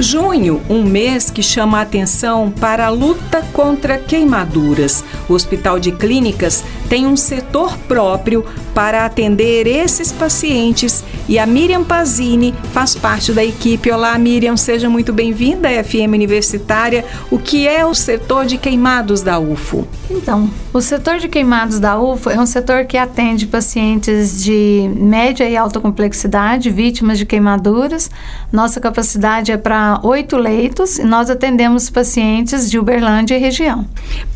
Junho, um mês que chama a atenção para a luta contra queimaduras. O Hospital de Clínicas tem um setor próprio para atender esses pacientes e a Miriam Pazini faz parte da equipe. Olá, Miriam, seja muito bem-vinda à FM Universitária. O que é o setor de queimados da UFO? Então, o setor de queimados da UFO é um setor que atende pacientes de média e alta complexidade, vítimas de queimaduras. Nossa capacidade é para oito leitos e nós atendemos pacientes de Uberlândia e região.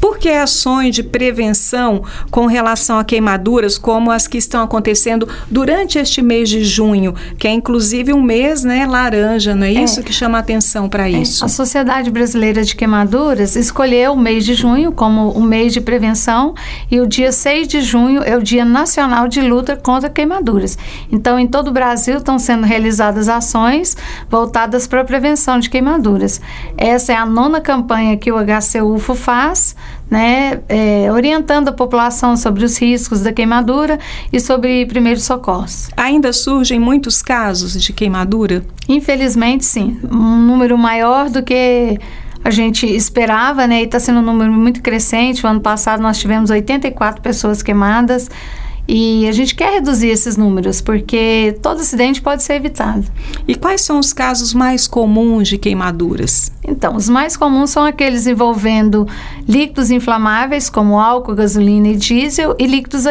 Por que ações de prevenção com relação a queimaduras, como as que estão acontecendo durante este mês de junho, que é inclusive um mês né, laranja, não é, é. isso que chama a atenção para é. isso? A Sociedade Brasileira de Queimaduras escolheu o mês de junho como o mês de prevenção e o dia 6 de junho é o Dia Nacional de Luta contra Queimaduras. Então, em todo o Brasil estão sendo realizadas ações voltadas para a prevenção de queimaduras. Essa é a nona campanha que o HCUFO faz né, é, orientando a população sobre os riscos da queimadura e sobre primeiros socorros. Ainda surgem muitos casos de queimadura? Infelizmente, sim. Um número maior do que a gente esperava, né? E está sendo um número muito crescente. O ano passado nós tivemos 84 pessoas queimadas. E a gente quer reduzir esses números, porque todo acidente pode ser evitado. E quais são os casos mais comuns de queimaduras? Então, os mais comuns são aqueles envolvendo líquidos inflamáveis, como álcool, gasolina e diesel, e líquidos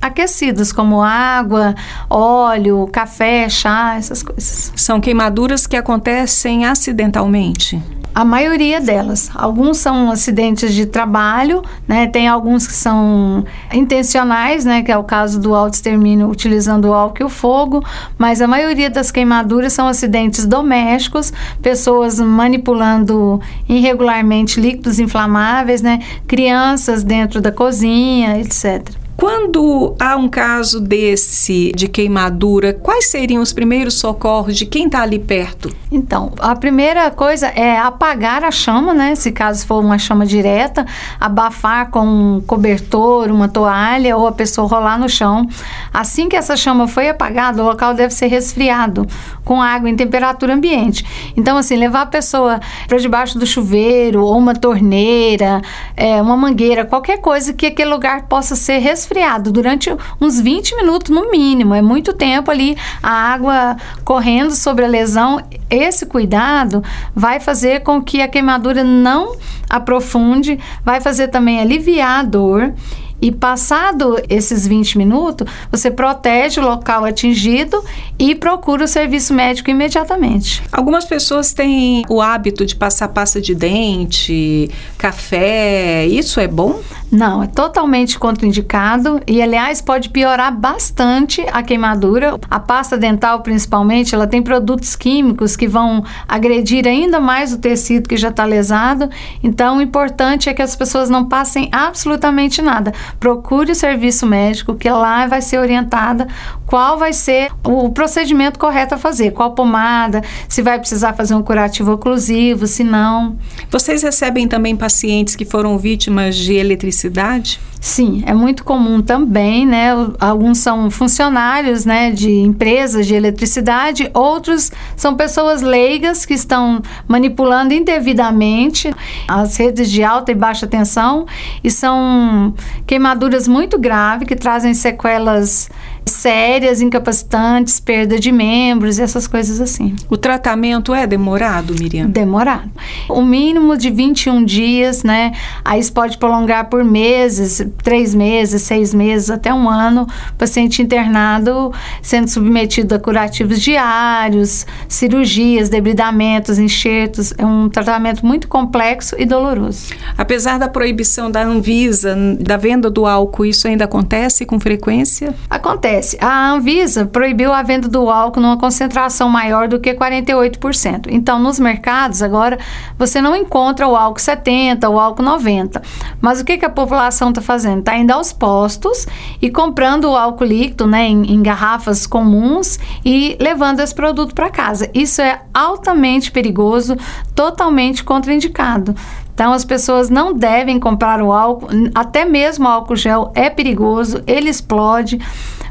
aquecidos, como água, óleo, café, chá, essas coisas. São queimaduras que acontecem acidentalmente? A maioria delas. Alguns são acidentes de trabalho, né? Tem alguns que são intencionais, né? Que é o caso do auto-extermínio utilizando o álcool e o fogo. Mas a maioria das queimaduras são acidentes domésticos, pessoas manipulando irregularmente líquidos inflamáveis, né? Crianças dentro da cozinha, etc. Quando há um caso desse de queimadura, quais seriam os primeiros socorros de quem está ali perto? Então, a primeira coisa é apagar a chama, né? Se caso for uma chama direta, abafar com um cobertor, uma toalha ou a pessoa rolar no chão. Assim que essa chama foi apagada, o local deve ser resfriado com água em temperatura ambiente. Então, assim, levar a pessoa para debaixo do chuveiro ou uma torneira, é, uma mangueira, qualquer coisa que aquele lugar possa ser resfriado resfriado durante uns 20 minutos no mínimo. É muito tempo ali a água correndo sobre a lesão. Esse cuidado vai fazer com que a queimadura não aprofunde, vai fazer também aliviar a dor e passado esses 20 minutos, você protege o local atingido e procura o serviço médico imediatamente. Algumas pessoas têm o hábito de passar pasta de dente, café. Isso é bom? Não, é totalmente contraindicado e, aliás, pode piorar bastante a queimadura. A pasta dental, principalmente, ela tem produtos químicos que vão agredir ainda mais o tecido que já está lesado. Então, o importante é que as pessoas não passem absolutamente nada procure o serviço médico, que lá vai ser orientada qual vai ser o procedimento correto a fazer, qual pomada, se vai precisar fazer um curativo oclusivo, se não. Vocês recebem também pacientes que foram vítimas de eletricidade? Sim, é muito comum também, né? Alguns são funcionários, né, de empresas de eletricidade, outros são pessoas leigas que estão manipulando indevidamente as redes de alta e baixa tensão e são queimaduras muito graves que trazem sequelas sérias, incapacitantes, perda de membros, essas coisas assim. O tratamento é demorado, Miriam? Demorado. O mínimo de 21 dias, né? Aí isso pode prolongar por meses, três meses, seis meses, até um ano. O paciente internado sendo submetido a curativos diários, cirurgias, debridamentos, enxertos. É um tratamento muito complexo e doloroso. Apesar da proibição da Anvisa, da venda do álcool, isso ainda acontece com frequência? Acontece acontece? A Anvisa proibiu a venda do álcool numa concentração maior do que 48%. Então, nos mercados, agora, você não encontra o álcool 70, o álcool 90. Mas o que, que a população está fazendo? Está indo aos postos e comprando o álcool líquido né, em, em garrafas comuns e levando esse produto para casa. Isso é altamente perigoso, totalmente contraindicado Então as pessoas não devem comprar o álcool, até mesmo o álcool gel é perigoso, ele explode.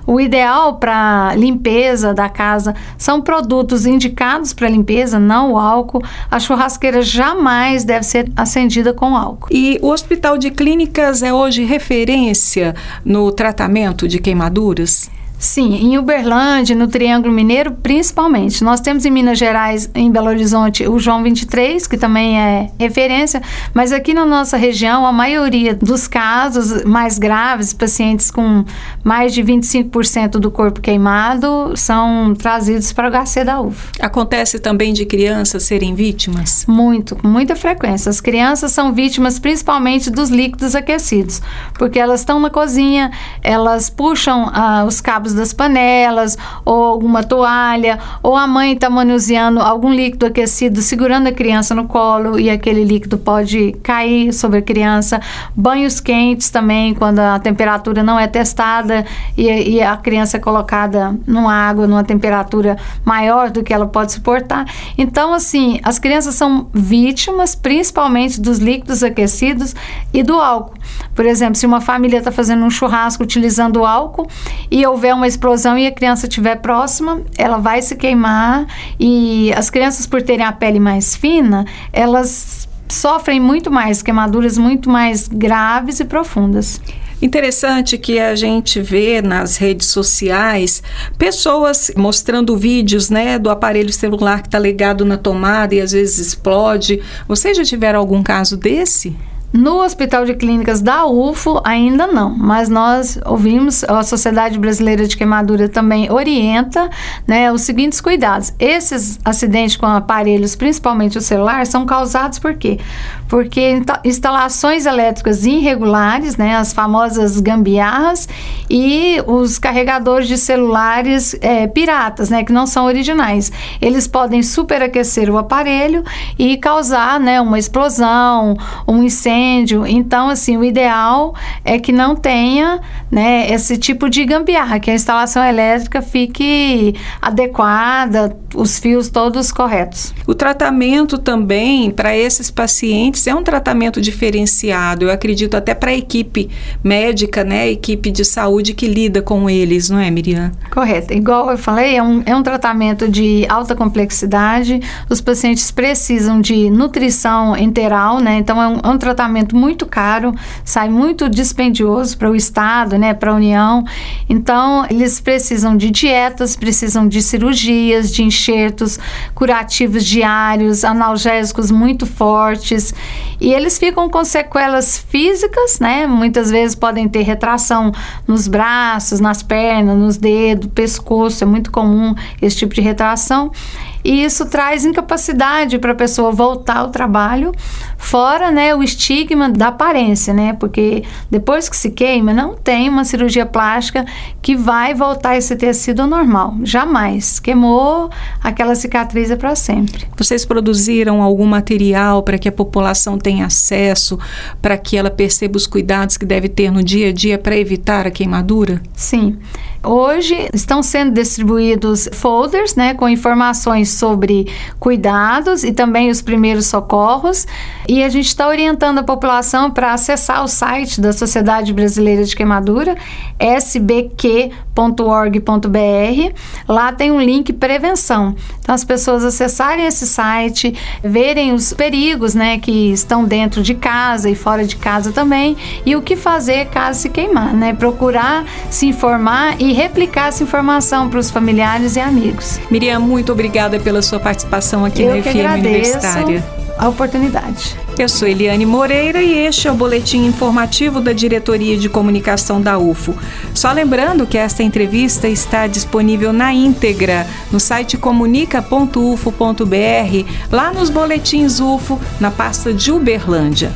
O ideal para limpeza da casa são produtos indicados para limpeza, não o álcool. A churrasqueira jamais deve ser acendida com álcool. E o Hospital de Clínicas é hoje referência no tratamento de queimaduras? Sim, em Uberlândia, no Triângulo Mineiro, principalmente. Nós temos em Minas Gerais, em Belo Horizonte, o João 23, que também é referência, mas aqui na nossa região, a maioria dos casos mais graves, pacientes com mais de 25% do corpo queimado, são trazidos para o HC da UFA. Acontece também de crianças serem vítimas? Muito, com muita frequência. As crianças são vítimas principalmente dos líquidos aquecidos, porque elas estão na cozinha, elas puxam ah, os cabos das panelas, ou alguma toalha, ou a mãe está manuseando algum líquido aquecido, segurando a criança no colo e aquele líquido pode cair sobre a criança. Banhos quentes também, quando a temperatura não é testada e, e a criança é colocada numa água, numa temperatura maior do que ela pode suportar. Então, assim, as crianças são vítimas principalmente dos líquidos aquecidos e do álcool. Por exemplo, se uma família está fazendo um churrasco utilizando álcool e houver uma explosão e a criança estiver próxima, ela vai se queimar e as crianças por terem a pele mais fina, elas sofrem muito mais queimaduras muito mais graves e profundas. Interessante que a gente vê nas redes sociais pessoas mostrando vídeos, né, do aparelho celular que está ligado na tomada e às vezes explode. Vocês já tiveram algum caso desse? No Hospital de Clínicas da UFO, ainda não, mas nós ouvimos, a Sociedade Brasileira de Queimadura também orienta né, os seguintes cuidados. Esses acidentes com aparelhos, principalmente o celular, são causados por quê? Porque instalações elétricas irregulares, né, as famosas gambiarras, e os carregadores de celulares é, piratas, né, que não são originais. Eles podem superaquecer o aparelho e causar né, uma explosão, um incêndio. Então, assim, o ideal é que não tenha né, esse tipo de gambiarra, que a instalação elétrica fique adequada, os fios todos corretos. O tratamento também para esses pacientes é um tratamento diferenciado, eu acredito até para a equipe médica, né, equipe de saúde que lida com eles, não é, Miriam? Correto. Igual eu falei, é um, é um tratamento de alta complexidade, os pacientes precisam de nutrição enteral, né, então é um, é um tratamento muito caro, sai muito dispendioso para o Estado, né, para a União. Então, eles precisam de dietas, precisam de cirurgias, de enxertos curativos diários, analgésicos muito fortes. E eles ficam com sequelas físicas, né? Muitas vezes podem ter retração nos braços, nas pernas, nos dedos, pescoço, é muito comum esse tipo de retração e isso traz incapacidade para a pessoa voltar ao trabalho, fora né, o estigma da aparência, né? Porque depois que se queima, não tem uma cirurgia plástica que vai voltar esse tecido ao normal. Jamais. Queimou, aquela cicatriz é para sempre. Vocês produziram algum material para que a população tenha acesso, para que ela perceba os cuidados que deve ter no dia a dia para evitar a queimadura? Sim. Hoje estão sendo distribuídos folders, né, com informações sobre cuidados e também os primeiros socorros. E a gente está orientando a população para acessar o site da Sociedade Brasileira de Queimadura, sbq.org.br. Lá tem um link prevenção. Então, as pessoas acessarem esse site, verem os perigos né, que estão dentro de casa e fora de casa também, e o que fazer caso se queimar, né? Procurar se informar e replicar essa informação para os familiares e amigos. Miriam, muito obrigada pela sua participação aqui Eu no FM Universitária. A oportunidade. Eu sou Eliane Moreira e este é o boletim informativo da Diretoria de Comunicação da UFO. Só lembrando que esta entrevista está disponível na íntegra no site comunica.ufo.br, lá nos boletins UFO, na pasta de Uberlândia.